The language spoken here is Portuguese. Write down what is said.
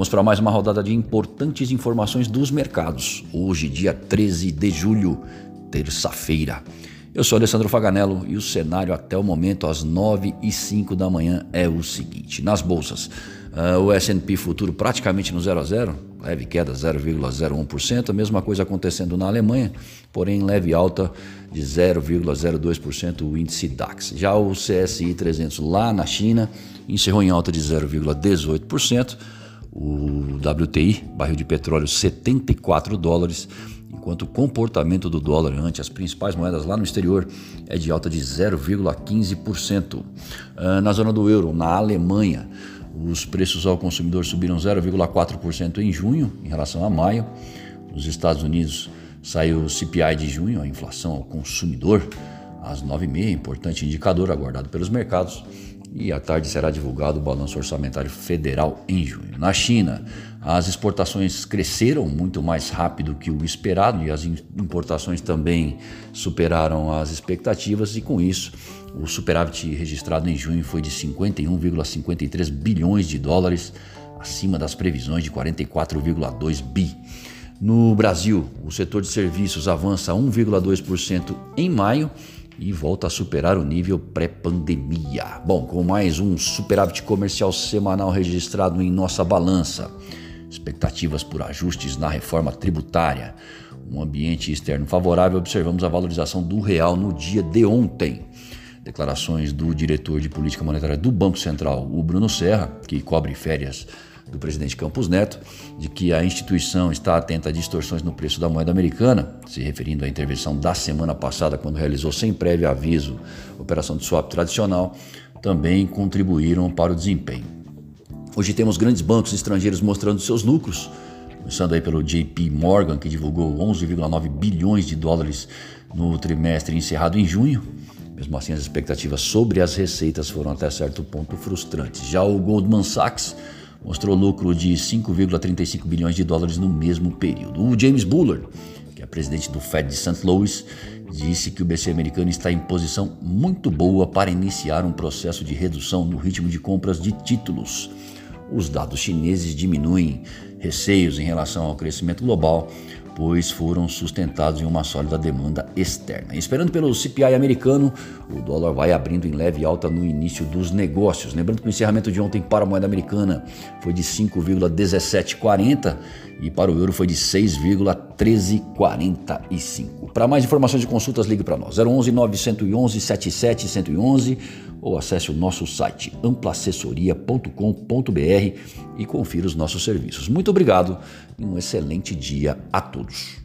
Vamos para mais uma rodada de importantes informações dos mercados. Hoje, dia 13 de julho, terça-feira. Eu sou Alessandro Faganello e o cenário até o momento, às 9 e 5 da manhã, é o seguinte: nas bolsas, uh, o SP futuro praticamente no 0 a 0, leve queda 0,01%, a mesma coisa acontecendo na Alemanha, porém leve alta de 0,02% o índice DAX. Já o CSI 300 lá na China encerrou em alta de 0,18%, o WTI, barril de petróleo 74 dólares enquanto o comportamento do dólar ante as principais moedas lá no exterior é de alta de 0,15%. Ah, na zona do euro, na Alemanha, os preços ao consumidor subiram 0,4% em junho em relação a maio. Nos Estados Unidos saiu o CPI de junho, a inflação ao consumidor, às 9h30, importante indicador aguardado pelos mercados e à tarde será divulgado o balanço orçamentário federal em junho. Na China, as exportações cresceram muito mais rápido que o esperado e as importações também superaram as expectativas, e com isso, o superávit registrado em junho foi de 51,53 bilhões de dólares, acima das previsões de 44,2 bi. No Brasil, o setor de serviços avança 1,2% em maio e volta a superar o nível pré-pandemia. Bom, com mais um superávit comercial semanal registrado em nossa balança, expectativas por ajustes na reforma tributária, um ambiente externo favorável, observamos a valorização do real no dia de ontem. Declarações do diretor de política monetária do Banco Central, o Bruno Serra, que cobre férias do presidente Campos Neto de que a instituição está atenta a distorções no preço da moeda americana, se referindo à intervenção da semana passada, quando realizou sem prévio aviso a operação de swap tradicional, também contribuíram para o desempenho. Hoje temos grandes bancos estrangeiros mostrando seus lucros, começando aí pelo JP Morgan, que divulgou 11,9 bilhões de dólares no trimestre encerrado em junho. Mesmo assim, as expectativas sobre as receitas foram até certo ponto frustrantes. Já o Goldman Sachs mostrou lucro de 5,35 bilhões de dólares no mesmo período. O James Bullard, que é presidente do Fed de St. Louis, disse que o BC americano está em posição muito boa para iniciar um processo de redução no ritmo de compras de títulos. Os dados chineses diminuem receios em relação ao crescimento global, pois foram sustentados em uma sólida demanda externa. Esperando pelo CPI americano, o dólar vai abrindo em leve alta no início dos negócios. Lembrando que o encerramento de ontem para a moeda americana foi de 5,1740 e para o euro foi de 6,1345. Para mais informações e consultas, ligue para nós 011 911 77 ou acesse o nosso site amplaassessoria.com.br e confira os nossos serviços. Muito obrigado e um excelente dia a todos.